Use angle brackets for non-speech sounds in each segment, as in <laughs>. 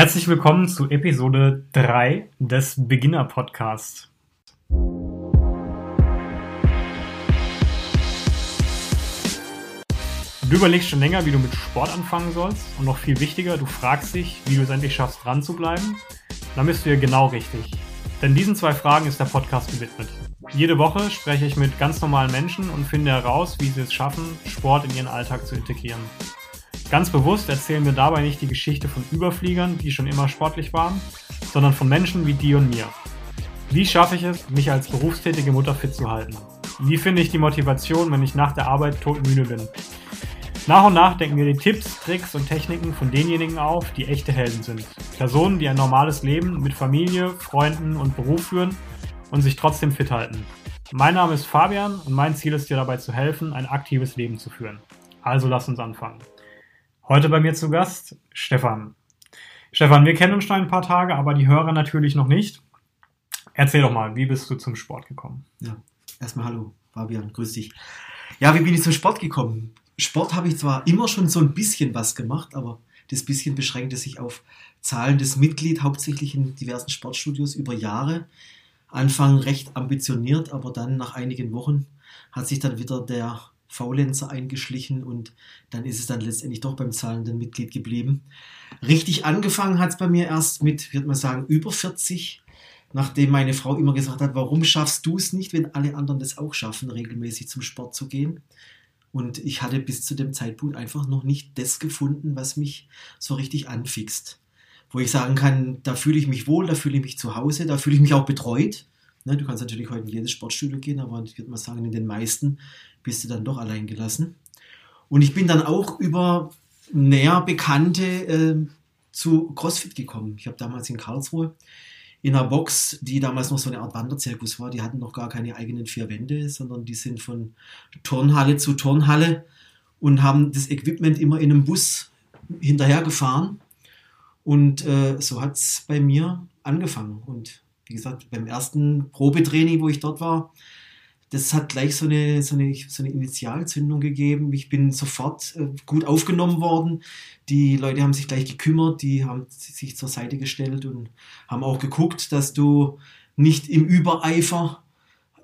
Herzlich willkommen zu Episode 3 des Beginner Podcasts. Du überlegst schon länger, wie du mit Sport anfangen sollst und noch viel wichtiger, du fragst dich, wie du es endlich schaffst, dran zu bleiben. Dann bist du hier genau richtig. Denn diesen zwei Fragen ist der Podcast gewidmet. Jede Woche spreche ich mit ganz normalen Menschen und finde heraus, wie sie es schaffen, Sport in ihren Alltag zu integrieren. Ganz bewusst erzählen wir dabei nicht die Geschichte von Überfliegern, die schon immer sportlich waren, sondern von Menschen wie dir und mir. Wie schaffe ich es, mich als berufstätige Mutter fit zu halten? Wie finde ich die Motivation, wenn ich nach der Arbeit todmüde bin? Nach und nach denken wir die Tipps, Tricks und Techniken von denjenigen auf, die echte Helden sind. Personen, die ein normales Leben mit Familie, Freunden und Beruf führen und sich trotzdem fit halten. Mein Name ist Fabian und mein Ziel ist dir dabei zu helfen, ein aktives Leben zu führen. Also lass uns anfangen. Heute bei mir zu Gast Stefan. Stefan, wir kennen uns schon ein paar Tage, aber die Hörer natürlich noch nicht. Erzähl doch mal, wie bist du zum Sport gekommen? Ja, erstmal hallo, Fabian, grüß dich. Ja, wie bin ich zum Sport gekommen? Sport habe ich zwar immer schon so ein bisschen was gemacht, aber das bisschen beschränkte sich auf zahlendes Mitglied, hauptsächlich in diversen Sportstudios über Jahre. Anfang recht ambitioniert, aber dann nach einigen Wochen hat sich dann wieder der Faulenzer eingeschlichen und dann ist es dann letztendlich doch beim zahlenden Mitglied geblieben. Richtig angefangen hat es bei mir erst mit, würde man sagen, über 40, nachdem meine Frau immer gesagt hat, warum schaffst du es nicht, wenn alle anderen das auch schaffen, regelmäßig zum Sport zu gehen? Und ich hatte bis zu dem Zeitpunkt einfach noch nicht das gefunden, was mich so richtig anfixt. Wo ich sagen kann, da fühle ich mich wohl, da fühle ich mich zu Hause, da fühle ich mich auch betreut. Ne, du kannst natürlich heute in jedes Sportstudio gehen, aber ich würde mal sagen, in den meisten bist du dann doch allein gelassen. Und ich bin dann auch über näher Bekannte äh, zu CrossFit gekommen. Ich habe damals in Karlsruhe in einer Box, die damals noch so eine Art Wanderzirkus war, die hatten noch gar keine eigenen vier Wände, sondern die sind von Turnhalle zu Turnhalle und haben das Equipment immer in einem Bus hinterhergefahren. Und äh, so hat es bei mir angefangen. Und wie gesagt, beim ersten Probetraining, wo ich dort war, das hat gleich so eine, so eine, so eine Initialzündung gegeben. Ich bin sofort äh, gut aufgenommen worden. Die Leute haben sich gleich gekümmert, die haben sich zur Seite gestellt und haben auch geguckt, dass du nicht im Übereifer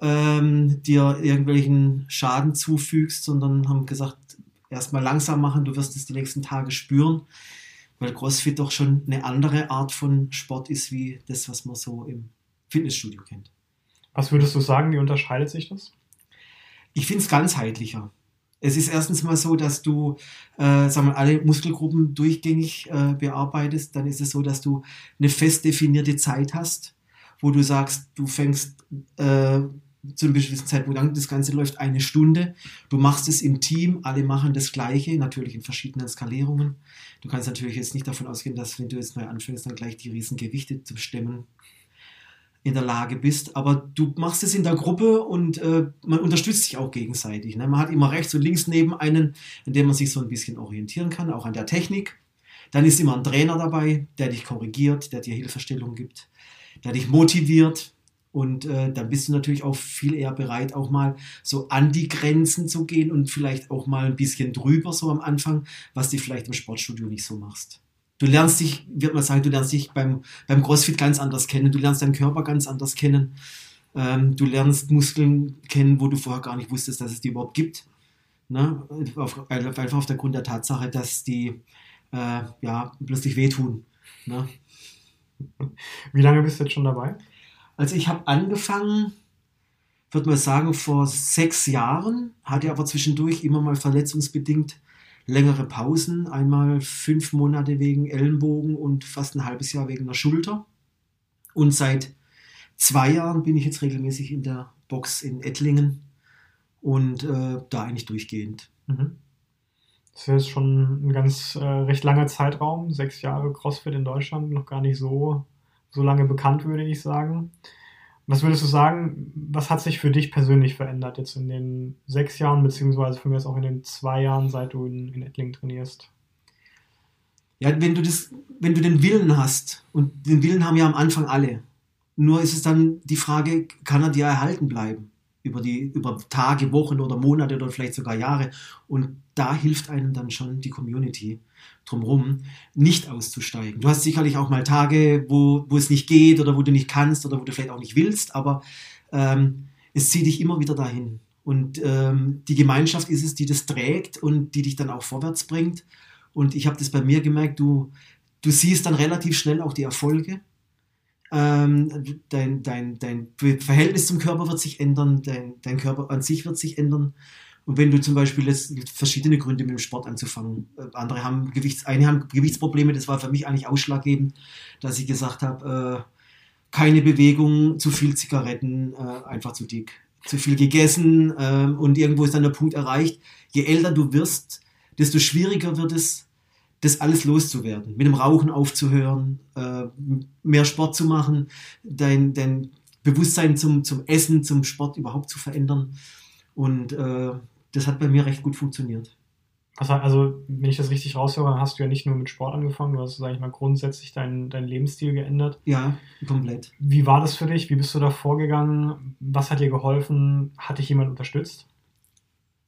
ähm, dir irgendwelchen Schaden zufügst, sondern haben gesagt, erstmal langsam machen, du wirst es die nächsten Tage spüren, weil CrossFit doch schon eine andere Art von Sport ist, wie das, was man so im Fitnessstudio kennt. Was würdest du sagen, wie unterscheidet sich das? Ich finde es ganzheitlicher. Es ist erstens mal so, dass du äh, sagen wir, alle Muskelgruppen durchgängig äh, bearbeitest. Dann ist es so, dass du eine fest definierte Zeit hast, wo du sagst, du fängst äh, zu einem bestimmten Zeitpunkt an, das Ganze läuft eine Stunde. Du machst es im Team, alle machen das Gleiche, natürlich in verschiedenen Skalierungen. Du kannst natürlich jetzt nicht davon ausgehen, dass wenn du jetzt neu anfängst, dann gleich die riesen Gewichte zu stemmen in der Lage bist. Aber du machst es in der Gruppe und äh, man unterstützt sich auch gegenseitig. Ne? Man hat immer rechts und links neben einen, in dem man sich so ein bisschen orientieren kann, auch an der Technik. Dann ist immer ein Trainer dabei, der dich korrigiert, der dir Hilfestellung gibt, der dich motiviert. Und äh, dann bist du natürlich auch viel eher bereit, auch mal so an die Grenzen zu gehen und vielleicht auch mal ein bisschen drüber so am Anfang, was du vielleicht im Sportstudio nicht so machst. Du lernst dich, wird man sagen, du lernst dich beim, beim CrossFit ganz anders kennen. Du lernst deinen Körper ganz anders kennen. Ähm, du lernst Muskeln kennen, wo du vorher gar nicht wusstest, dass es die überhaupt gibt. Ne? Auf, einfach auf der Grund der Tatsache, dass die äh, ja, plötzlich wehtun. Ne? Wie lange bist du jetzt schon dabei? Also ich habe angefangen, würde man sagen, vor sechs Jahren, hatte aber zwischendurch immer mal verletzungsbedingt längere Pausen, einmal fünf Monate wegen Ellenbogen und fast ein halbes Jahr wegen der Schulter. Und seit zwei Jahren bin ich jetzt regelmäßig in der Box in Ettlingen und äh, da eigentlich durchgehend. Mhm. Das ist schon ein ganz äh, recht langer Zeitraum, sechs Jahre CrossFit in Deutschland, noch gar nicht so, so lange bekannt, würde ich sagen. Was würdest du sagen, was hat sich für dich persönlich verändert jetzt in den sechs Jahren, beziehungsweise für mich jetzt auch in den zwei Jahren, seit du in, in Ettling trainierst? Ja, wenn du, das, wenn du den Willen hast, und den Willen haben ja am Anfang alle, nur ist es dann die Frage, kann er dir erhalten bleiben? Über, die, über Tage, Wochen oder Monate oder vielleicht sogar Jahre. Und da hilft einem dann schon die Community. drumherum, nicht auszusteigen. Du hast sicherlich auch mal Tage, wo, wo es nicht geht oder wo du nicht kannst oder wo du vielleicht auch nicht willst, aber ähm, es zieht dich immer wieder dahin. Und ähm, die Gemeinschaft ist es, die das trägt und die dich dann auch vorwärts bringt. Und ich habe das bei mir gemerkt, du, du siehst dann relativ schnell auch die Erfolge. Ähm, dein, dein, dein Verhältnis zum Körper wird sich ändern, dein, dein Körper an sich wird sich ändern. Und wenn du zum Beispiel es gibt verschiedene Gründe mit dem Sport anzufangen. Äh, andere haben Gewichts, eine haben Gewichtsprobleme, das war für mich eigentlich ausschlaggebend, dass ich gesagt habe, äh, keine Bewegung, zu viel Zigaretten, äh, einfach zu dick. Zu viel gegessen äh, und irgendwo ist dann der Punkt erreicht. Je älter du wirst, desto schwieriger wird es, das alles loszuwerden. Mit dem Rauchen aufzuhören, äh, mehr Sport zu machen, dein, dein Bewusstsein zum, zum Essen, zum Sport überhaupt zu verändern. Und äh, das hat bei mir recht gut funktioniert. Also, wenn ich das richtig raushöre, hast du ja nicht nur mit Sport angefangen, du hast, sag ich mal, grundsätzlich deinen dein Lebensstil geändert. Ja, komplett. Wie war das für dich? Wie bist du da vorgegangen? Was hat dir geholfen? Hat dich jemand unterstützt?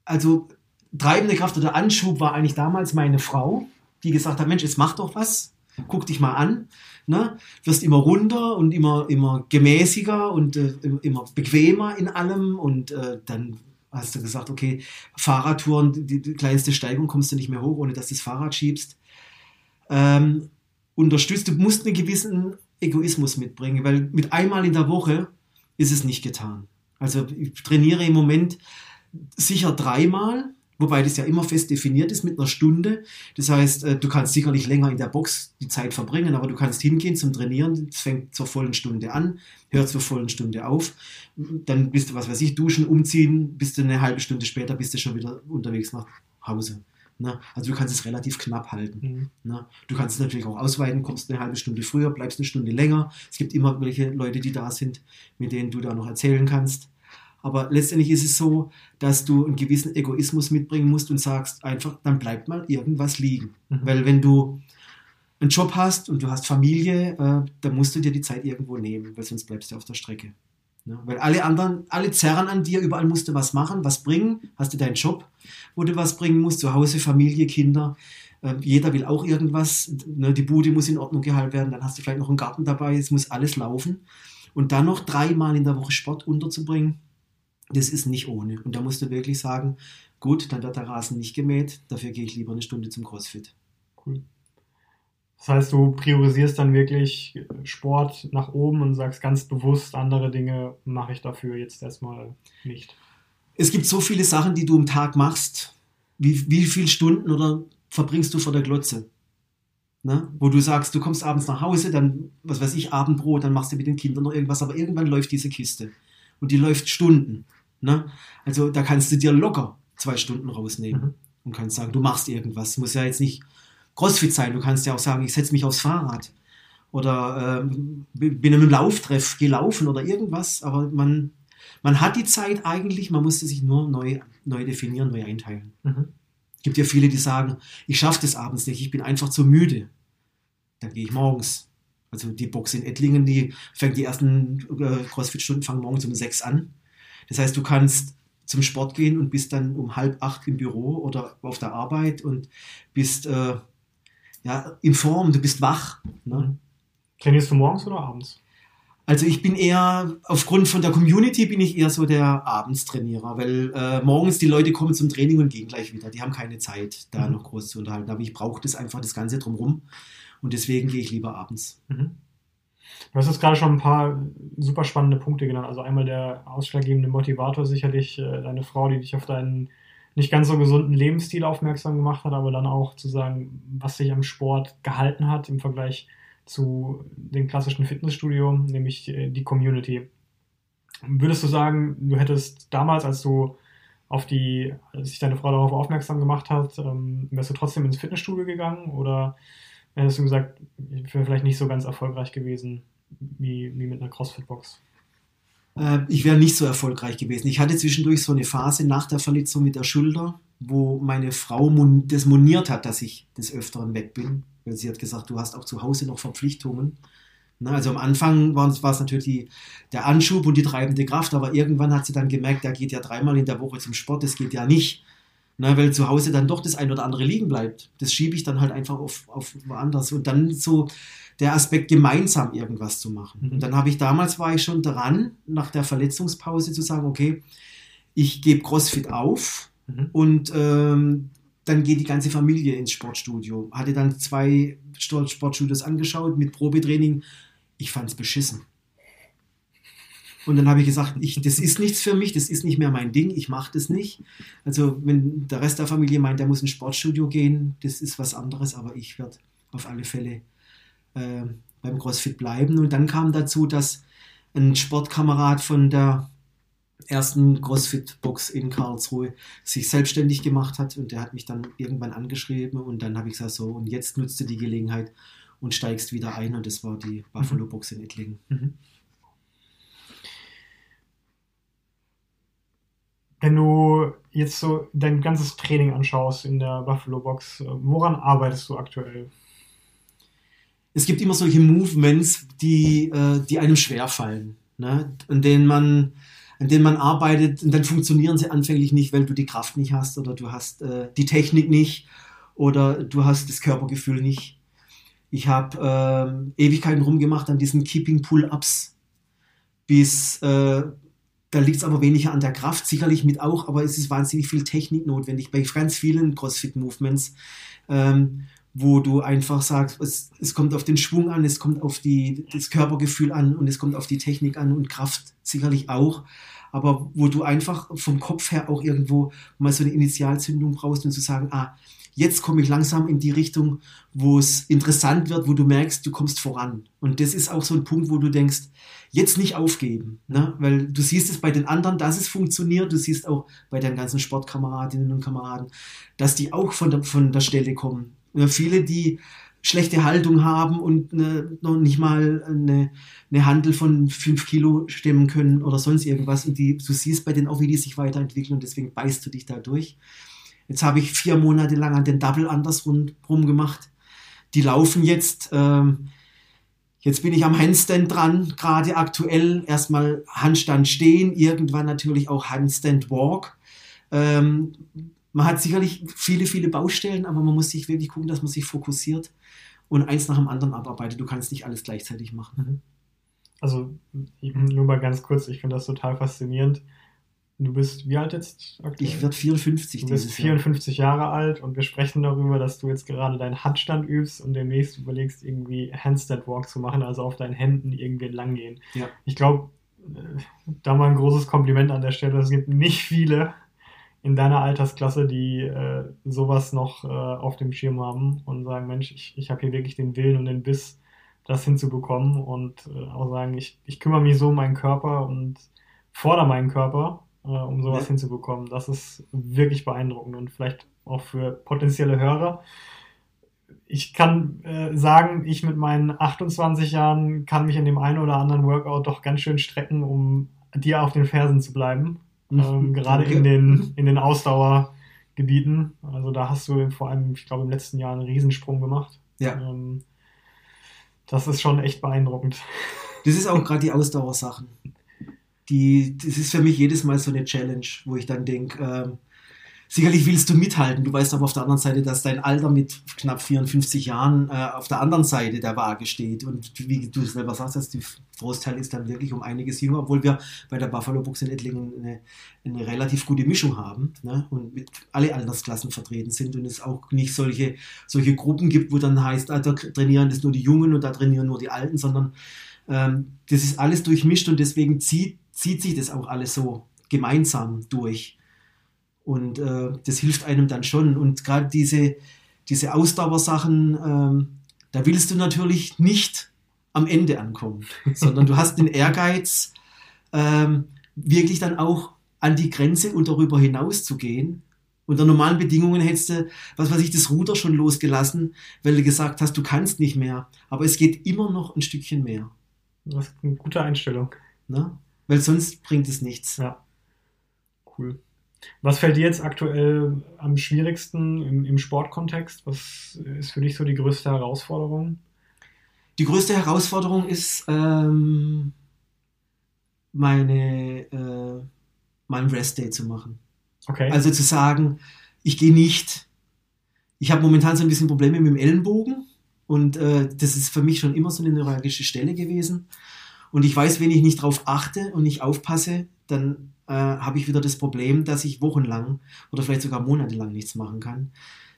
Also, treibende Kraft oder Anschub war eigentlich damals meine Frau, die gesagt hat: Mensch, jetzt mach doch was, guck dich mal an. Ne? Wirst immer runder und immer, immer gemäßiger und äh, immer bequemer in allem und äh, dann hast du gesagt, okay, Fahrradtouren, die, die, kleinste Steigung kommst du nicht mehr hoch, ohne dass du das Fahrrad schiebst. Ähm, unterstützt, du musst einen gewissen Egoismus mitbringen, weil mit einmal in der Woche ist es nicht getan. Also ich trainiere im Moment sicher dreimal Wobei das ja immer fest definiert ist mit einer Stunde. Das heißt, äh, du kannst sicherlich länger in der Box die Zeit verbringen, aber du kannst hingehen zum Trainieren. Es fängt zur vollen Stunde an, hört zur vollen Stunde auf. Dann bist du, was weiß ich, duschen, umziehen, bist du eine halbe Stunde später, bist du schon wieder unterwegs nach Hause. Ne? Also du kannst es relativ knapp halten. Mhm. Ne? Du kannst es natürlich auch ausweiten, kommst eine halbe Stunde früher, bleibst eine Stunde länger. Es gibt immer welche Leute, die da sind, mit denen du da noch erzählen kannst. Aber letztendlich ist es so, dass du einen gewissen Egoismus mitbringen musst und sagst einfach, dann bleibt mal irgendwas liegen. Mhm. Weil wenn du einen Job hast und du hast Familie, äh, dann musst du dir die Zeit irgendwo nehmen, weil sonst bleibst du auf der Strecke. Ja, weil alle anderen, alle zerren an dir, überall musst du was machen, was bringen, hast du deinen Job, wo du was bringen musst, zu Hause, Familie, Kinder. Äh, jeder will auch irgendwas, ne, die Bude muss in Ordnung gehalten werden, dann hast du vielleicht noch einen Garten dabei, es muss alles laufen. Und dann noch dreimal in der Woche Sport unterzubringen, das ist nicht ohne. Und da musst du wirklich sagen, gut, dann wird der Rasen nicht gemäht, dafür gehe ich lieber eine Stunde zum CrossFit. Cool. Das heißt, du priorisierst dann wirklich Sport nach oben und sagst ganz bewusst, andere Dinge mache ich dafür jetzt erstmal nicht. Es gibt so viele Sachen, die du am Tag machst. Wie, wie viele Stunden oder verbringst du vor der Glotze? Ne? Wo du sagst, du kommst abends nach Hause, dann, was weiß ich, Abendbrot, dann machst du mit den Kindern noch irgendwas, aber irgendwann läuft diese Kiste. Und die läuft Stunden. Ne? Also da kannst du dir locker zwei Stunden rausnehmen mhm. und kannst sagen, du machst irgendwas. Muss ja jetzt nicht Crossfit sein. Du kannst ja auch sagen, ich setze mich aufs Fahrrad oder äh, bin im Lauftreff gelaufen oder irgendwas. Aber man, man hat die Zeit eigentlich, man musste sich nur neu, neu definieren, neu einteilen. Mhm. Es gibt ja viele, die sagen, ich schaffe das abends nicht, ich bin einfach zu müde. Dann gehe ich morgens. Also die Box in Ettlingen, die fängt die ersten äh, Crossfit-Stunden fangen morgens um sechs an. Das heißt, du kannst zum Sport gehen und bist dann um halb acht im Büro oder auf der Arbeit und bist äh, ja, in Form, du bist wach. Ne? Trainierst du morgens oder abends? Also ich bin eher, aufgrund von der Community bin ich eher so der Abendstrainierer, weil äh, morgens die Leute kommen zum Training und gehen gleich wieder. Die haben keine Zeit, da mhm. noch groß zu unterhalten. Aber ich brauche das einfach, das Ganze drumherum. Und deswegen gehe ich lieber abends. Mhm. Du hast jetzt gerade schon ein paar super spannende Punkte genannt. Also einmal der ausschlaggebende Motivator, sicherlich äh, deine Frau, die dich auf deinen nicht ganz so gesunden Lebensstil aufmerksam gemacht hat, aber dann auch zu sagen, was sich am Sport gehalten hat im Vergleich zu dem klassischen Fitnessstudio, nämlich äh, die Community. Würdest du sagen, du hättest damals, als du auf die, als sich deine Frau darauf aufmerksam gemacht hat, ähm, wärst du trotzdem ins Fitnessstudio gegangen oder hättest du gesagt, ich wäre vielleicht nicht so ganz erfolgreich gewesen wie, wie mit einer CrossFit-Box? Äh, ich wäre nicht so erfolgreich gewesen. Ich hatte zwischendurch so eine Phase nach der Verletzung mit der Schulter, wo meine Frau das moniert hat, dass ich des Öfteren weg bin. Weil sie hat gesagt, du hast auch zu Hause noch Verpflichtungen. Ne, also am Anfang war es, natürlich die, der Anschub und die treibende Kraft, aber irgendwann hat sie dann gemerkt, er geht ja dreimal in der Woche zum Sport, das geht ja nicht. Na, weil zu Hause dann doch das ein oder andere liegen bleibt. Das schiebe ich dann halt einfach auf, auf woanders. Und dann so der Aspekt, gemeinsam irgendwas zu machen. Mhm. Und dann habe ich damals war ich schon dran, nach der Verletzungspause zu sagen, okay, ich gebe CrossFit auf Mhm. und ähm, dann geht die ganze Familie ins Sportstudio. Hatte dann zwei Sport- Sportstudios angeschaut mit Probetraining. Ich fand es beschissen. Und dann habe ich gesagt, ich, das ist nichts für mich, das ist nicht mehr mein Ding, ich mache das nicht. Also wenn der Rest der Familie meint, der muss ins Sportstudio gehen, das ist was anderes, aber ich werde auf alle Fälle äh, beim CrossFit bleiben. Und dann kam dazu, dass ein Sportkamerad von der ersten CrossFit-Box in Karlsruhe sich selbstständig gemacht hat und der hat mich dann irgendwann angeschrieben und dann habe ich gesagt, so, und jetzt nutzt du die Gelegenheit und steigst wieder ein und das war die Buffalo Box in Ettlingen. Mhm. Wenn du jetzt so dein ganzes Training anschaust in der Buffalo Box, äh, woran arbeitest du aktuell? es gibt immer solche Movements, die, äh, die einem schwerfallen, ne? an, denen man, an denen man arbeitet und dann funktionieren sie anfänglich nicht, weil du die Kraft nicht hast oder du hast äh, die Technik nicht oder du hast das Körpergefühl nicht. Ich habe äh, Ewigkeiten rumgemacht an diesen Keeping Pull-Ups, bis äh, da liegt es aber weniger an der Kraft, sicherlich mit auch, aber es ist wahnsinnig viel Technik notwendig bei ganz vielen CrossFit-Movements. Ähm, wo du einfach sagst, es, es kommt auf den Schwung an, es kommt auf die, das Körpergefühl an und es kommt auf die Technik an und Kraft sicherlich auch, aber wo du einfach vom Kopf her auch irgendwo mal so eine Initialzündung brauchst und zu sagen, ah, jetzt komme ich langsam in die Richtung, wo es interessant wird, wo du merkst, du kommst voran. Und das ist auch so ein Punkt, wo du denkst, jetzt nicht aufgeben, ne? weil du siehst es bei den anderen, dass es funktioniert, du siehst auch bei deinen ganzen Sportkameradinnen und Kameraden, dass die auch von der, von der Stelle kommen. Ja, viele, die schlechte Haltung haben und ne, noch nicht mal eine, eine Handel von 5 Kilo stemmen können oder sonst irgendwas. Und die, du siehst bei denen auch, wie die sich weiterentwickeln und deswegen beißt du dich da durch. Jetzt habe ich vier Monate lang an den Double andersrum gemacht. Die laufen jetzt. Ähm, jetzt bin ich am Handstand dran, gerade aktuell. Erstmal Handstand stehen, irgendwann natürlich auch Handstand Walk. Ähm, man hat sicherlich viele, viele Baustellen, aber man muss sich wirklich gucken, dass man sich fokussiert und eins nach dem anderen abarbeitet. Du kannst nicht alles gleichzeitig machen. Also nur mal ganz kurz, ich finde das total faszinierend. Du bist wie alt jetzt aktuell? Ich werde 54 Du bist 54 Jahr. Jahre alt und wir sprechen darüber, dass du jetzt gerade deinen Handstand übst und demnächst überlegst, irgendwie Handstand Walk zu machen, also auf deinen Händen irgendwie entlang gehen. Ja. Ich glaube, da mal ein großes Kompliment an der Stelle. Es gibt nicht viele in deiner Altersklasse, die äh, sowas noch äh, auf dem Schirm haben und sagen, Mensch, ich, ich habe hier wirklich den Willen und den Biss, das hinzubekommen und äh, auch sagen, ich, ich kümmere mich so um meinen Körper und fordere meinen Körper, äh, um sowas ja. hinzubekommen. Das ist wirklich beeindruckend und vielleicht auch für potenzielle Hörer. Ich kann äh, sagen, ich mit meinen 28 Jahren kann mich in dem einen oder anderen Workout doch ganz schön strecken, um dir auf den Fersen zu bleiben ähm, gerade in den, in den Ausdauergebieten. Also da hast du vor allem, ich glaube, im letzten Jahr einen Riesensprung gemacht. Ja. Ähm, das ist schon echt beeindruckend. Das ist auch gerade die Ausdauersachen. <laughs> Die, das ist für mich jedes Mal so eine Challenge, wo ich dann denke, ähm, sicherlich willst du mithalten. Du weißt aber auf der anderen Seite, dass dein Alter mit knapp 54 Jahren äh, auf der anderen Seite der Waage steht. Und wie du selber sagst, dass der Großteil ist dann wirklich um einiges jünger, obwohl wir bei der Buffalo Box in Ettlingen eine, eine relativ gute Mischung haben ne? und mit alle Altersklassen vertreten sind und es auch nicht solche, solche Gruppen gibt, wo dann heißt, ah, da trainieren das nur die Jungen und da trainieren nur die Alten, sondern ähm, das ist alles durchmischt und deswegen zieht, zieht sich das auch alles so gemeinsam durch. Und äh, das hilft einem dann schon. Und gerade diese, diese Ausdauersachen, ähm, da willst du natürlich nicht am Ende ankommen, <laughs> sondern du hast den Ehrgeiz, ähm, wirklich dann auch an die Grenze und darüber hinaus zu gehen. Unter normalen Bedingungen hättest du, was weiß ich, das Ruder schon losgelassen, weil du gesagt hast, du kannst nicht mehr. Aber es geht immer noch ein Stückchen mehr. Das ist eine gute Einstellung. Na? Weil sonst bringt es nichts. Ja. Cool. Was fällt dir jetzt aktuell am schwierigsten im, im, Sportkontext? Was ist für dich so die größte Herausforderung? Die größte Herausforderung ist, ähm, meine, äh, meinen Rest Day zu machen. Okay. Also zu sagen, ich gehe nicht. Ich habe momentan so ein bisschen Probleme mit dem Ellenbogen und äh, das ist für mich schon immer so eine neuralgische Stelle gewesen. Und ich weiß, wenn ich nicht drauf achte und nicht aufpasse, dann äh, habe ich wieder das Problem, dass ich wochenlang oder vielleicht sogar monatelang nichts machen kann.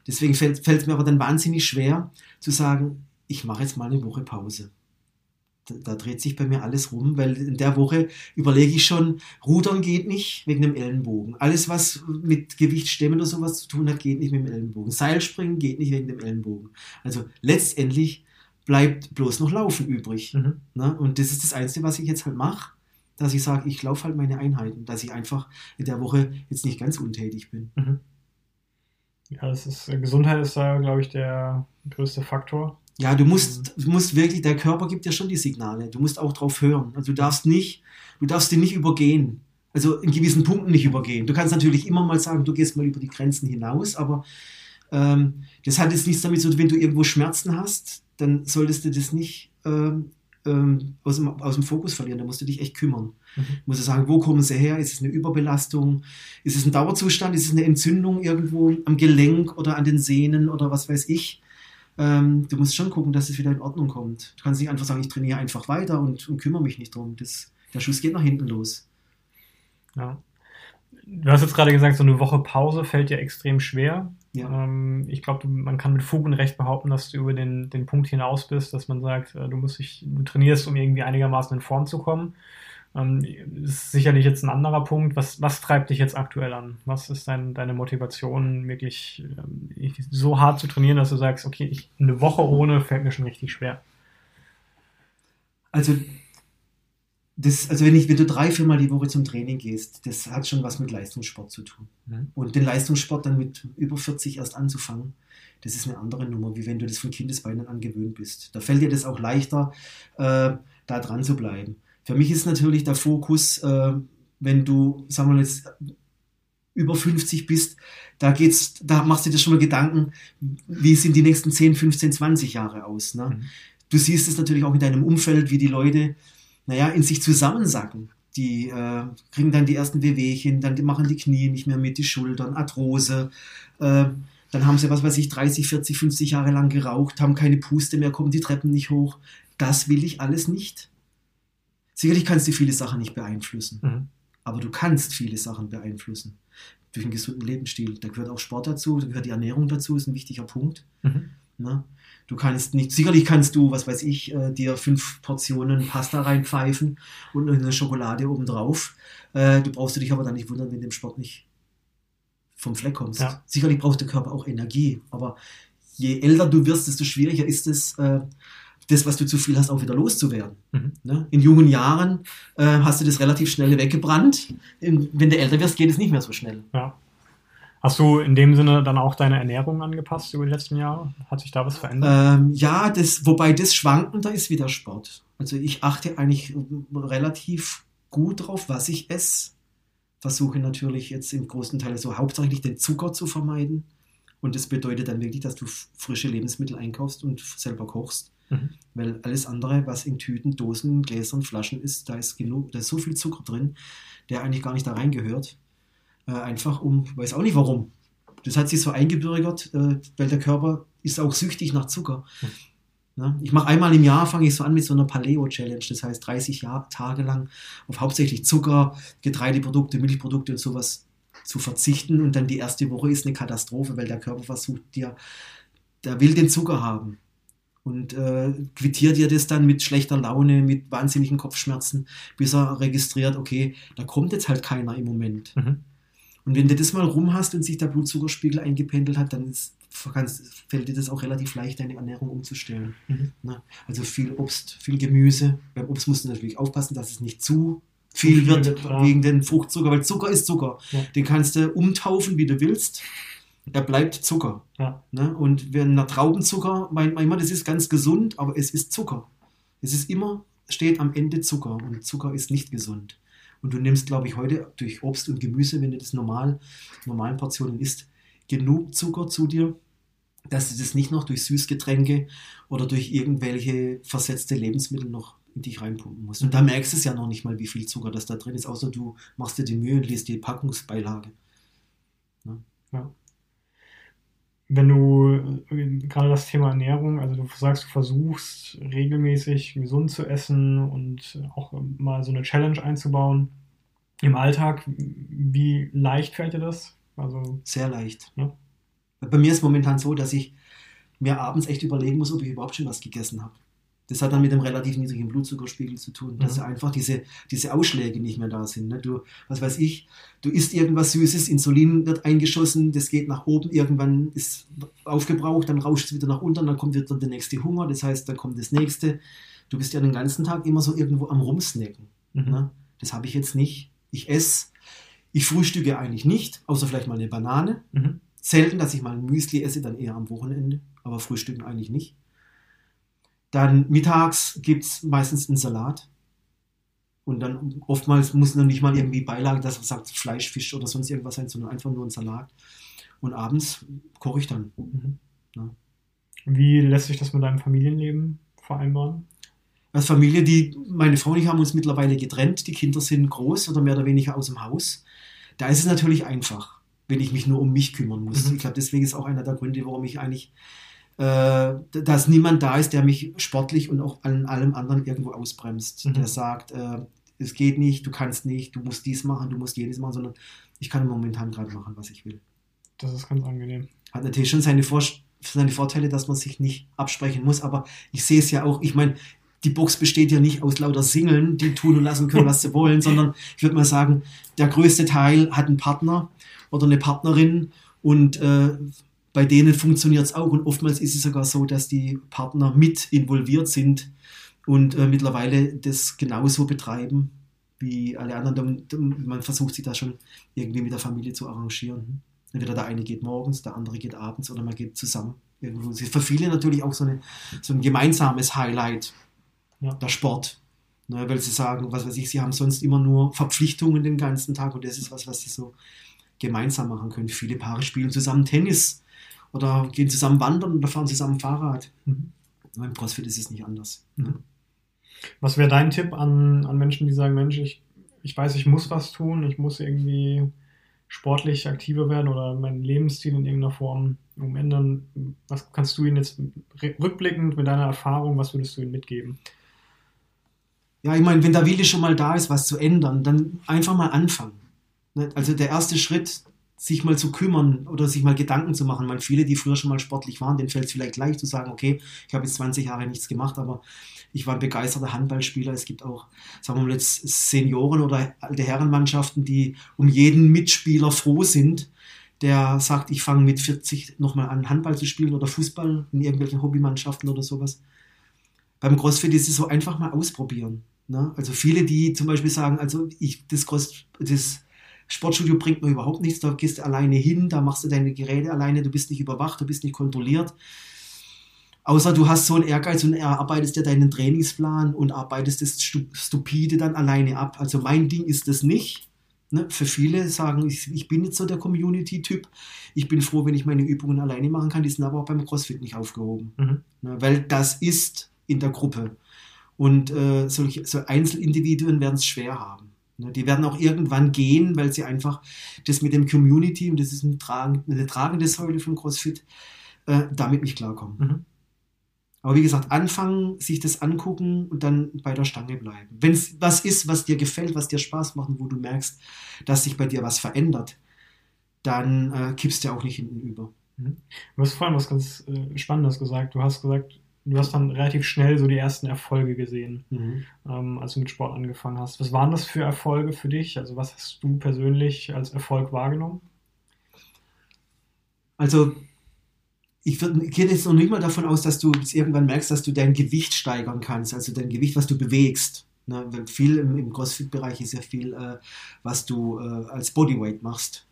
Deswegen fällt es mir aber dann wahnsinnig schwer zu sagen, ich mache jetzt mal eine Woche Pause. Da, da, dreht sich bei mir alles rum, weil in der Woche überlege ich schon, Rudern geht nicht wegen dem Ellenbogen. Alles, was mit Gewichtsstemmen oder sowas zu tun hat, geht nicht mit dem Ellenbogen. Seilspringen geht nicht wegen dem Ellenbogen. Also letztendlich bleibt bloß noch Laufen übrig. Mhm. Ne? Und das ist das Einzige, was ich jetzt halt mache, dass ich sage, ich laufe halt meine Einheiten, dass ich einfach in der Woche jetzt nicht ganz untätig bin. Mhm. Ja, das ist, Gesundheit ist da, glaube ich, der größte Faktor. Ja, du musst, du musst wirklich, der Körper gibt ja schon die Signale. Du musst auch drauf hören. Also du darfst nicht, du darfst den nicht übergehen. Also in gewissen Punkten nicht übergehen. Du kannst natürlich immer mal sagen, du gehst mal über die Grenzen hinaus, aber ähm, das hat jetzt nichts damit zu tun, wenn du irgendwo Schmerzen hast, dann solltest du das nicht ähm, ähm, aus, dem, aus dem Fokus verlieren. Da musst du dich echt kümmern. Mhm. Du musst sagen, wo kommen sie her? Ist es eine Überbelastung? Ist es ein Dauerzustand? Ist es eine Entzündung irgendwo am Gelenk oder an den Sehnen oder was weiß ich? ähm, du musst schon gucken, dass es wieder in Ordnung kommt. Du kannst nicht einfach sagen, ich trainiere einfach weiter und, und kümmere mich nicht drum. Das, der Schuss geht nach hinten los. Ja. Du hast jetzt gerade gesagt, so eine Woche Pause fällt dir extrem schwer. Ja. Ähm, ich glaube, man kann mit Fug und Recht behaupten, dass du über den, den Punkt hinaus bist, dass man sagt, äh, du musst dich, du trainierst, um irgendwie einigermaßen in Form zu kommen. Ähm, ist sicherlich jetzt ein anderer Punkt. Was, was treibt dich jetzt aktuell an? Was ist dein, deine Motivation, wirklich ähm, so hart zu trainieren, dass du sagst, okay, ich, eine Woche ohne fällt mir schon richtig schwer? Also, das, also wenn, ich, wenn du drei, viermal die Woche zum Training gehst, das hat schon was mit Leistungssport zu tun. Mhm. Und den Leistungssport dann mit über 40 erst anzufangen, das ist eine andere Nummer, wie wenn du das von Kindesbeinen an gewöhnt bist. Da fällt dir das auch leichter, äh, da dran zu bleiben. Für mich ist natürlich der Fokus, äh, wenn du, sagen wir jetzt, über 50 bist, da geht's, da machst du dir schon mal Gedanken, wie sind die nächsten 10, 15, 20 Jahre aus. Ne? Mhm. Du siehst es natürlich auch in deinem Umfeld, wie die Leute, naja, in sich zusammensacken. Die äh, kriegen dann die ersten Wehwehchen, dann machen die Knie nicht mehr mit, die Schultern, Arthrose. Äh, dann haben sie, was weiß ich, 30, 40, 50 Jahre lang geraucht, haben keine Puste mehr, kommen die Treppen nicht hoch. Das will ich alles nicht. Sicherlich kannst du viele Sachen nicht beeinflussen, mhm. aber du kannst viele Sachen beeinflussen. Durch einen gesunden Lebensstil. Da gehört auch Sport dazu, da gehört die Ernährung dazu, ist ein wichtiger Punkt. Mhm. Ne? Du kannst nicht, sicherlich kannst du, was weiß ich, äh, dir fünf Portionen Pasta reinpfeifen und eine Schokolade obendrauf. Äh, du brauchst dich aber dann nicht wundern, wenn du im Sport nicht vom Fleck kommst. Ja. Sicherlich braucht der Körper auch Energie, aber je älter du wirst, desto schwieriger ist es, äh, das, was du zu viel hast, auch wieder loszuwerden. Mhm. Ne? In jungen Jahren äh, hast du das relativ schnell weggebrannt. In, wenn du älter wirst, geht es nicht mehr so schnell. Ja. Hast du in dem Sinne dann auch deine Ernährung angepasst über die letzten Jahre? Hat sich da was verändert? Ähm, ja, das, wobei das schwankender ist wie der Sport. Also ich achte eigentlich relativ gut drauf, was ich esse. Versuche natürlich jetzt im großen Teil so hauptsächlich den Zucker zu vermeiden. Und das bedeutet dann wirklich, dass du frische Lebensmittel einkaufst und selber kochst. Mhm. Weil alles andere, was in Tüten, Dosen, Gläsern, Flaschen ist, da ist genug, da ist so viel Zucker drin, der eigentlich gar nicht da reingehört. Äh, einfach um, weiß auch nicht warum. Das hat sich so eingebürgert, äh, weil der Körper ist auch süchtig nach Zucker. Mhm. Ne? Ich mache einmal im Jahr, fange ich so an mit so einer Paleo-Challenge, das heißt 30 Jahr, Tage lang auf hauptsächlich Zucker, Getreideprodukte, Milchprodukte und sowas zu verzichten. Und dann die erste Woche ist eine Katastrophe, weil der Körper versucht dir, der will den Zucker haben und äh, quittiert ihr das dann mit schlechter Laune, mit wahnsinnigen Kopfschmerzen, bis er registriert, okay, da kommt jetzt halt keiner im Moment. Mhm. Und wenn du das mal rum hast und sich der Blutzuckerspiegel eingependelt hat, dann ist, fällt dir das auch relativ leicht, deine Ernährung umzustellen. Mhm. Ne? Also viel Obst, viel Gemüse. Beim Obst musst du natürlich aufpassen, dass es nicht zu viel, wird ja. wegen den Fruchtzucker, weil Zucker ist Zucker. Ja. Den kannst du umtaufen, wie du willst er bleibt Zucker. Ja. Ne? Und wenn der Traubenzucker, manchmal das ist ganz gesund, aber es ist Zucker. Es ist immer, steht am Ende Zucker und Zucker ist nicht gesund. Und du nimmst, glaube ich, heute durch Obst und Gemüse, wenn du das normal, normalen Portionen isst, genug Zucker zu dir, dass du das nicht noch durch Süßgetränke oder durch irgendwelche versetzte Lebensmittel noch in dich reinpumpen musst. Und da merkst du es ja noch nicht mal, wie viel Zucker das da drin ist, außer du machst dir die Mühe und liest die Packungsbeilage. Ne? Ja. Wenn du äh, gerade das Thema Ernährung, also du sagst, du versuchst regelmäßig gesund zu essen und auch mal so eine Challenge einzubauen im Alltag, wie leicht fällt dir das? Also, Sehr leicht. Ja? Bei mir ist momentan so, dass ich mir abends echt überlegen muss, ob ich überhaupt schon was gegessen habe. Das hat dann mit dem relativ niedrigen Blutzuckerspiegel zu tun, dass mhm. einfach diese, diese Ausschläge nicht mehr da sind. Ne? Du, was weiß ich, du isst irgendwas Süßes, Insulin wird eingeschossen, das geht nach oben, irgendwann ist aufgebraucht, dann rauscht es wieder nach unten, dann kommt wieder der nächste Hunger, das heißt, dann kommt das nächste. Du bist ja den ganzen Tag immer so irgendwo am Rumsnacken. Mhm. Ne? Das habe ich jetzt nicht. Ich esse, ich frühstücke eigentlich nicht, außer vielleicht mal eine Banane. Mhm. Selten, dass ich mal ein Müsli esse, dann eher am Wochenende, aber frühstücken eigentlich nicht. Dann mittags gibt es meistens einen Salat. Und dann oftmals muss noch nicht mal irgendwie Beilage, dass man sagt Fleisch, Fisch oder sonst irgendwas sein, sondern einfach nur ein Salat. Und abends koche ich dann. Mhm. Ja. Wie lässt sich das mit deinem Familienleben vereinbaren? Als Familie, die, meine Frau und ich haben uns mittlerweile getrennt, die Kinder sind groß oder mehr oder weniger aus dem Haus. Da ist es natürlich einfach, wenn ich mich nur um mich kümmern muss. Mhm. Ich glaube, deswegen ist auch einer der Gründe, warum ich eigentlich äh, dass niemand da ist, der mich sportlich und auch an allem anderen irgendwo ausbremst. Mhm. Der sagt, äh, es geht nicht, du kannst nicht, du musst dies machen, du musst jedes machen, sondern ich kann momentan gerade machen, was ich will. Das ist ganz angenehm. Hat natürlich schon seine, Vor seine Vorteile, dass man sich nicht absprechen muss, aber ich sehe es ja auch, ich meine, die Box besteht ja nicht aus lauter Singeln, die tun und lassen können, was sie wollen, <laughs> sondern ich würde mal sagen, der größte Teil hat einen Partner oder eine Partnerin und äh, bei denen funktioniert es auch und oftmals ist es sogar so, dass die Partner mit involviert sind und äh, mittlerweile das genauso betreiben wie alle anderen. Man versucht sich da schon irgendwie mit der Familie zu arrangieren. Entweder der eine geht morgens, der andere geht abends oder man geht zusammen. Irgendwo. Es ist für viele natürlich auch so, eine, so ein gemeinsames Highlight, ja. der Sport. Ne, weil sie sagen, was weiß ich, sie haben sonst immer nur Verpflichtungen den ganzen Tag und das ist was, was sie so gemeinsam machen können. Viele Paare spielen zusammen Tennis oder gehen zusammen wandern oder fahren zusammen Fahrrad. Mhm. Beim CrossFit ist es nicht anders. Mhm. Was wäre dein Tipp an, an Menschen, die sagen, Mensch, ich, ich weiß, ich muss was tun, ich muss irgendwie sportlich aktiver werden oder meinen Lebensstil in irgendeiner Form umändern. Was kannst du ihnen jetzt rückblickend mit deiner Erfahrung, was würdest du ihnen mitgeben? Ja, ich meine, wenn der Wille schon mal da ist, was zu ändern, dann einfach mal anfangen. Ne, also der erste Schritt, sich mal zu kümmern oder sich mal Gedanken zu machen. Man, viele, die früher schon mal sportlich waren, denen fällt es vielleicht leicht zu sagen, okay, ich habe jetzt 20 Jahre nichts gemacht, aber ich war ein begeisterter Handballspieler. Es gibt auch, sagen wir mal jetzt Senioren oder alte Herrenmannschaften, die um jeden Mitspieler froh sind, der sagt, ich fange mit 40 nochmal an, Handball zu spielen oder Fußball in irgendwelchen Hobbymannschaften oder sowas. Beim CrossFit ist es so einfach mal ausprobieren. Ne? Also viele, die zum Beispiel sagen, also ich, das, Cross, das Sportstudio bringt mir überhaupt nichts, da gehst du alleine hin, da machst du deine Geräte alleine, du bist nicht überwacht, du bist nicht kontrolliert. Außer du hast so einen Ehrgeiz und erarbeitest dir deinen Trainingsplan und arbeitest das stupide dann alleine ab. Also mein Ding ist das nicht. Ne? Für viele sagen, ich, ich bin jetzt so der Community-Typ. Ich bin froh, wenn ich meine Übungen alleine machen kann. Die sind aber auch beim CrossFit nicht aufgehoben. Mhm. Ne? Weil das ist in der Gruppe. Und äh, solche, so Einzelindividuen werden es schwer haben. Ne, die werden auch irgendwann gehen, weil sie einfach das mit dem Community, und das ist eine tragende Säule von CrossFit, äh, damit nicht klarkommen. Mhm. Aber wie gesagt, anfangen, sich das angucken und dann bei der Stange bleiben. Wenn es was ist, was dir gefällt, was dir Spaß macht und wo du merkst, dass sich bei dir was verändert, dann äh, kippst du auch nicht hinten über. Mhm. Du hast vorhin was ganz äh, Spannendes gesagt. Du hast gesagt, du hast dann relativ schnell so die ersten Erfolge gesehen, mhm. ähm, als du mit Sport angefangen hast. Was waren das für Erfolge für dich? Also was hast du persönlich als Erfolg wahrgenommen? Also ich gehe jetzt noch nicht mal davon aus, dass du irgendwann merkst, dass du dein Gewicht steigern kannst, also dein Gewicht, was du bewegst. Ne? Viel im, im CrossFit-Bereich ist ja viel, äh, was du äh, als Bodyweight machst.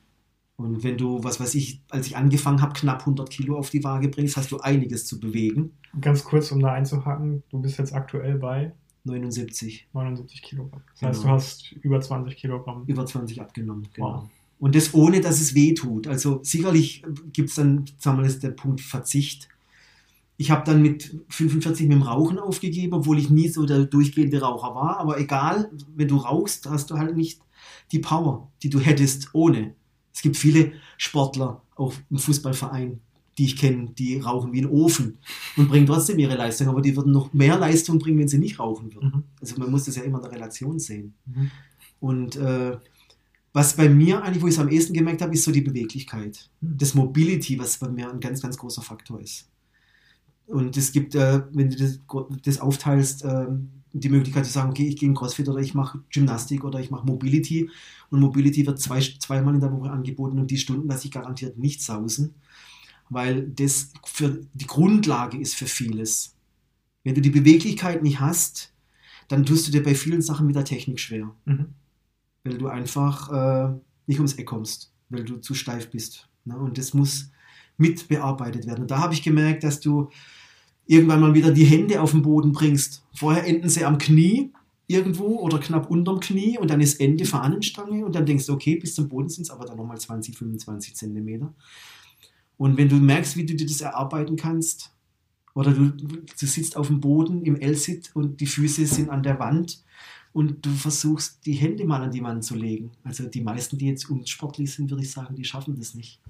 Und wenn du, was weiß ich, als ich angefangen habe, knapp 100 Kilo auf die Waage bringst, hast du einiges zu bewegen. Ganz kurz, um da einzuhaken, du bist jetzt aktuell bei 79. 79 Kilogramm. Das genau. heißt, du hast über 20 Kilogramm. Über 20 abgenommen, genau. Wow. Und das ohne, dass es weh tut. Also sicherlich gibt es dann, sagen wir mal, der Punkt Verzicht. Ich habe dann mit 45 mit dem Rauchen aufgegeben, obwohl ich nie so der durchgehende Raucher war. Aber egal, wenn du rauchst, hast du halt nicht die Power, die du hättest ohne. Es gibt viele Sportler, auch im Fußballverein, die ich kenne, die rauchen wie ein Ofen und bringen trotzdem ihre Leistung, aber die würden noch mehr Leistung bringen, wenn sie nicht rauchen würden. Mhm. Also man muss das ja immer in der Relation sehen. Mhm. Und äh, was bei mir eigentlich, wo ich es am ehesten gemerkt habe, ist so die Beweglichkeit. Mhm. Das Mobility, was bei mir ein ganz, ganz großer Faktor ist. Und es gibt, äh, wenn du das, das aufteilst, äh, die Möglichkeit zu sagen, okay, ich gehe in CrossFit oder ich mache Gymnastik oder ich mache Mobility. Und Mobility wird zwei, zweimal in der Woche angeboten und die Stunden lasse ich garantiert nicht sausen, weil das für die Grundlage ist für vieles. Wenn du die Beweglichkeit nicht hast, dann tust du dir bei vielen Sachen mit der Technik schwer. Mhm. Weil du einfach äh, nicht ums Eck kommst, weil du zu steif bist. Ne? Und das muss mitbearbeitet werden. Und da habe ich gemerkt, dass du irgendwann mal wieder die Hände auf den Boden bringst. Vorher enden sie am Knie irgendwo oder knapp unterm Knie und dann ist Ende Fahnenstange und dann denkst du, okay, bis zum Boden sind es aber dann nochmal 20, 25 Zentimeter. Und wenn du merkst, wie du dir das erarbeiten kannst, oder du, du sitzt auf dem Boden im L-Sit und die Füße sind an der Wand und du versuchst, die Hände mal an die Wand zu legen. Also die meisten, die jetzt unsportlich sind, würde ich sagen, die schaffen das nicht.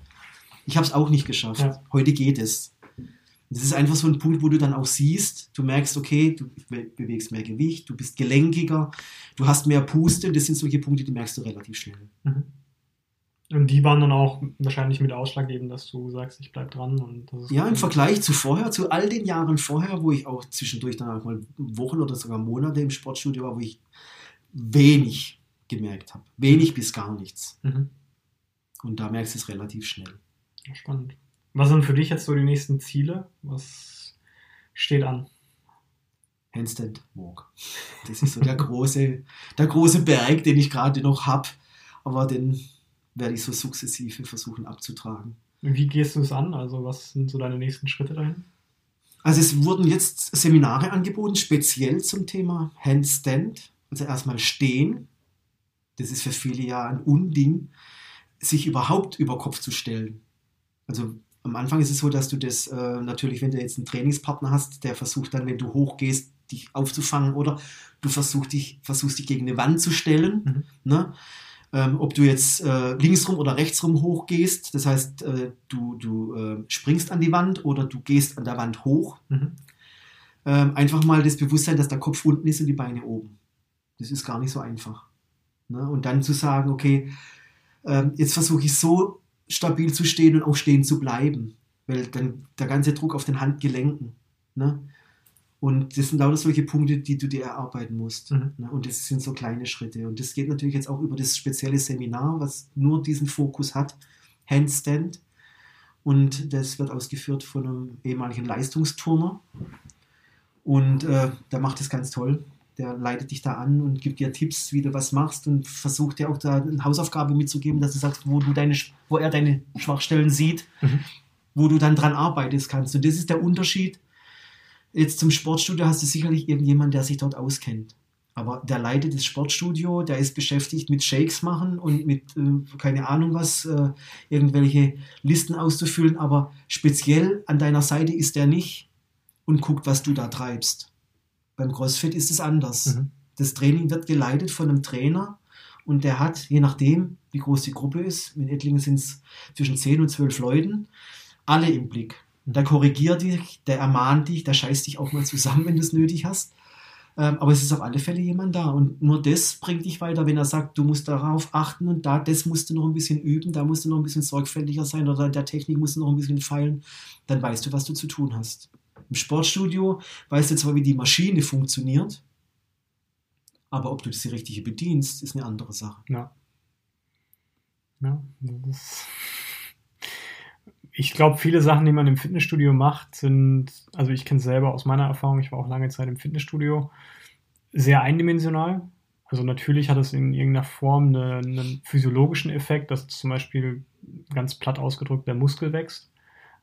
Ich habe es auch nicht geschafft. Ja. Heute geht es. Das ist einfach so ein Punkt, wo du dann auch siehst, du merkst, okay, du bewegst mehr Gewicht, du bist gelenkiger, du hast mehr Puste. Das sind solche Punkte, die merkst du relativ schnell. Mhm. Und die waren dann auch wahrscheinlich mit ausschlaggebend, dass du sagst, ich bleib dran. Und ja, im Vergleich zu vorher, zu all den Jahren vorher, wo ich auch zwischendurch dann auch mal Wochen oder sogar Monate im Sportstudio war, wo ich wenig gemerkt habe. Wenig bis gar nichts. Mhm. Und da merkst du es relativ schnell. Spannend. Was sind für dich jetzt so die nächsten Ziele? Was steht an? Handstand Walk. Das ist so der <laughs> große, der große Berg, den ich gerade noch habe. Aber den werde ich so sukzessive versuchen abzutragen. Wie gehst du es an? Also, was sind so deine nächsten Schritte dahin? Also, es wurden jetzt Seminare angeboten, speziell zum Thema Handstand. Also, erstmal stehen. Das ist für viele ja ein Unding, sich überhaupt über Kopf zu stellen. Also, am Anfang ist es so, dass du das äh, natürlich, wenn du jetzt einen Trainingspartner hast, der versucht dann, wenn du hochgehst, dich aufzufangen oder du versuchst dich, versuchst dich gegen eine Wand zu stellen. Mhm. Ne? Ähm, ob du jetzt äh, linksrum oder rechtsrum hochgehst, das heißt, äh, du, du äh, springst an die Wand oder du gehst an der Wand hoch. Mhm. Ähm, einfach mal das Bewusstsein, dass der Kopf unten ist und die Beine oben. Das ist gar nicht so einfach. Ne? Und dann zu sagen, okay, ähm, jetzt versuche ich so stabil zu stehen und auch stehen zu bleiben. Weil dann der ganze Druck auf den Handgelenken. Ne? Und das sind lauter solche Punkte, die du dir erarbeiten musst. Mhm. Ne? Und das sind so kleine Schritte. Und das geht natürlich jetzt auch über das spezielle Seminar, was nur diesen Fokus hat, Handstand. Und das wird ausgeführt von einem ehemaligen Leistungsturner. Und äh, der macht das ganz toll der leitet dich da an und gibt dir Tipps, wie du was machst und versucht dir auch da eine Hausaufgabe mitzugeben, dass du sagst, wo du deine, wo er deine Schwachstellen sieht, mhm. wo du dann dran arbeitest kannst. Und das ist der Unterschied. Jetzt zum Sportstudio hast du sicherlich irgendjemand, der sich dort auskennt. Aber der leitet das Sportstudio, der ist beschäftigt mit Shakes machen und mit, äh, keine Ahnung was, äh, irgendwelche Listen auszufüllen. Aber speziell an deiner Seite ist der nicht und guckt, was du da treibst. Beim CrossFit ist es anders. Mhm. Das Training wird geleitet von einem Trainer und der hat, je nachdem, wie groß die Gruppe ist, in Ettlingen sind es zwischen 10 und 12 Leuten, alle im Blick. Und der korrigiert dich, der ermahnt dich, der scheißt dich auch mal zusammen, wenn du es nötig hast. Ähm, aber es ist auf alle Fälle jemand da. Und nur das bringt dich weiter, wenn er sagt, du musst darauf achten und da, das musst du noch ein bisschen üben, da musst du noch ein bisschen sorgfältiger sein oder der Technik musst du noch ein bisschen feilen, dann weißt du, was du zu tun hast. Im Sportstudio weißt du zwar, wie die Maschine funktioniert, aber ob du sie richtige bedienst, ist eine andere Sache. Ja. ja <laughs> ich glaube, viele Sachen, die man im Fitnessstudio macht, sind, also ich kenne es selber aus meiner Erfahrung, ich war auch lange Zeit im Fitnessstudio, sehr eindimensional. Also natürlich hat es in irgendeiner Form eine, einen physiologischen Effekt, dass zum Beispiel ganz platt ausgedrückt der Muskel wächst.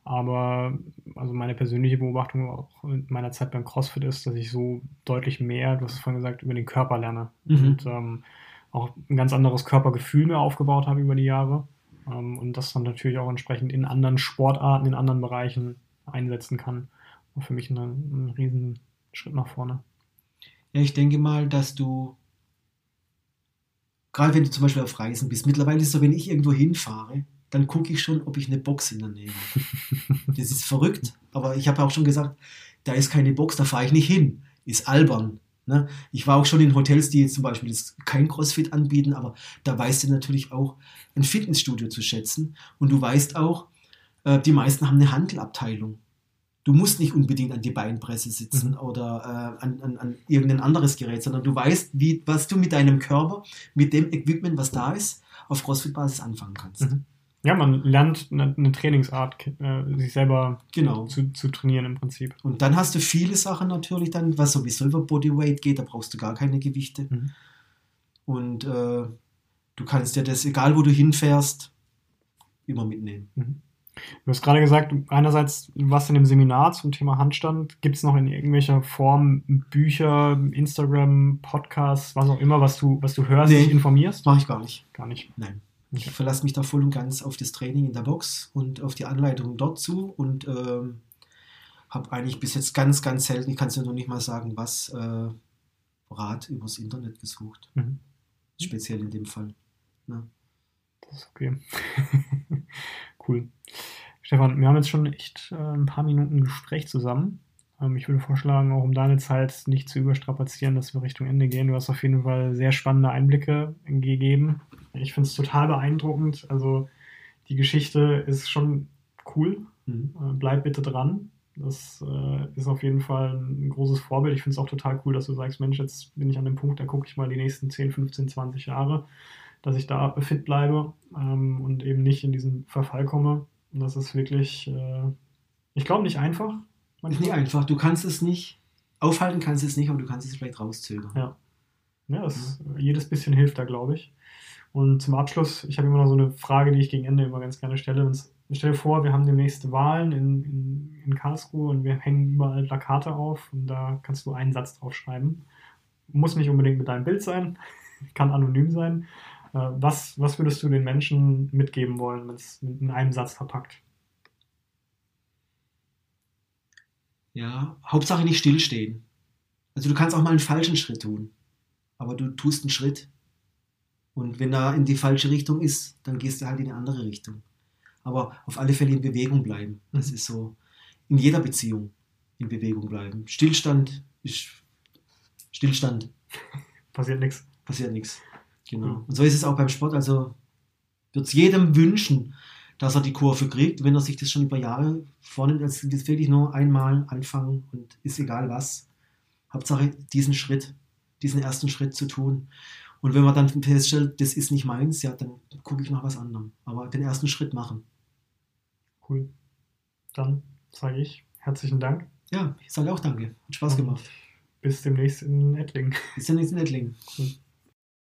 Aber also meine persönliche Beobachtung auch in meiner Zeit beim CrossFit ist, dass ich so deutlich mehr, du hast es vorhin gesagt, über den Körper lerne. Mhm. Und ähm, auch ein ganz anderes Körpergefühl mehr aufgebaut habe über die Jahre. Ähm, und das dann natürlich auch entsprechend in anderen Sportarten, in anderen Bereichen einsetzen kann. Und für mich ein, ein riesen Schritt nach vorne. Ja, ich denke mal, dass du, gerade wenn du zum Beispiel auf Reisen bist, mittlerweile ist es so, wenn ich irgendwo hinfahre, dann gucke ich schon, ob ich eine Box in der Nähe habe. das ist verrückt, aber ich habe auch schon gesagt, da ist keine Box, da fahre ich nicht hin. Ist albern. Ne? Ich war auch schon in Hotels, die jetzt zum Beispiel kein CrossFit anbieten, aber da weißt du natürlich auch ein Fitnessstudio zu schätzen und du weißt auch, äh, die meisten haben eine Handelabteilung. Du musst nicht unbedingt an die Beinpresse sitzen mhm. oder äh, an, an, an, irgendein anderes Gerät, sondern du weißt, wie, was du mit deinem Körper, mit dem Equipment, was da ist, auf CrossFit-Basis anfangen kannst. Mhm. Ja, man lernt eine, eine Trainingsart, äh, sich selber genau. zu, zu, trainieren im Prinzip. Und dann hast du viele Sachen natürlich dann, was sowieso über Bodyweight geht, da brauchst du gar keine Gewichte. Mhm. Und äh, du kannst ja das, egal wo du hinfährst, immer mitnehmen. Mhm. Du hast gerade gesagt, einerseits was in dem Seminar zum Thema Handstand. Gibt es noch in irgendwelcher Form Bücher, Instagram, Podcasts, was auch immer, was du, was du hörst, nee, informierst? Mache ich gar nicht. Gar nicht. Nein. Ich verlasse mich da voll und ganz auf das Training in der Box und auf die Anleitung dort zu und ähm, habe eigentlich bis jetzt ganz, ganz selten, ich kann es ja noch nicht mal sagen, was äh, Rat übers Internet gesucht. Mhm. Speziell in dem Fall. Ja. Ne? Das ist okay. <laughs> cool. Stefan, wir haben jetzt schon echt äh, ein paar Minuten Gespräch zusammen. Ähm, ich würde vorschlagen, auch um deine Zeit nicht zu überstrapazieren, dass wir Richtung Ende gehen. Du hast auf jeden Fall sehr spannende Einblicke gegeben. Ich finde es total beeindruckend. Also die Geschichte ist schon cool. Mhm. Äh, bleib bitte dran. Das äh, ist auf jeden Fall ein großes Vorbild. Ich finde es auch total cool, dass du sagst, Mensch, jetzt bin ich an dem Punkt, da gucke ich mal die nächsten 10, 15, 20 Jahre, dass ich da fit bleibe ähm, und eben nicht in diesen Verfall komme. Und das ist wirklich, äh, ich glaube, nicht einfach. Ist nicht einfach. Du kannst es nicht, aufhalten kannst es nicht, aber du kannst es vielleicht rauszögern. Ja. Ja, das, ja. jedes bisschen hilft da, glaube ich. Und zum Abschluss, ich habe immer noch so eine Frage, die ich gegen Ende immer ganz gerne stelle. Und stell dir vor, wir haben demnächst Wahlen in, in, in Karlsruhe und wir hängen überall Plakate auf und da kannst du einen Satz drauf schreiben. Muss nicht unbedingt mit deinem Bild sein, <laughs> kann anonym sein. Äh, was, was würdest du den Menschen mitgeben wollen, wenn es in einem Satz verpackt? Ja, Hauptsache nicht stillstehen. Also du kannst auch mal einen falschen Schritt tun, aber du tust einen Schritt. Und wenn er in die falsche Richtung ist, dann gehst du halt in eine andere Richtung. Aber auf alle Fälle in Bewegung bleiben. Das mhm. ist so in jeder Beziehung in Bewegung bleiben. Stillstand ist Stillstand. <laughs> Passiert nichts. Passiert nichts. Genau. Mhm. Und so ist es auch beim Sport. Also wird es jedem wünschen, dass er die Kurve kriegt, wenn er sich das schon über Jahre vornimmt. Das ist wirklich nur einmal anfangen und ist egal was. Hauptsache diesen Schritt, diesen ersten Schritt zu tun. Und wenn man dann feststellt, das ist nicht meins, ja, dann gucke ich nach was anderem. Aber den ersten Schritt machen. Cool. Dann sage ich herzlichen Dank. Ja, ich sage auch danke. Hat Spaß gemacht. Bis demnächst in Ettlingen. Bis demnächst in Ettlingen. Cool.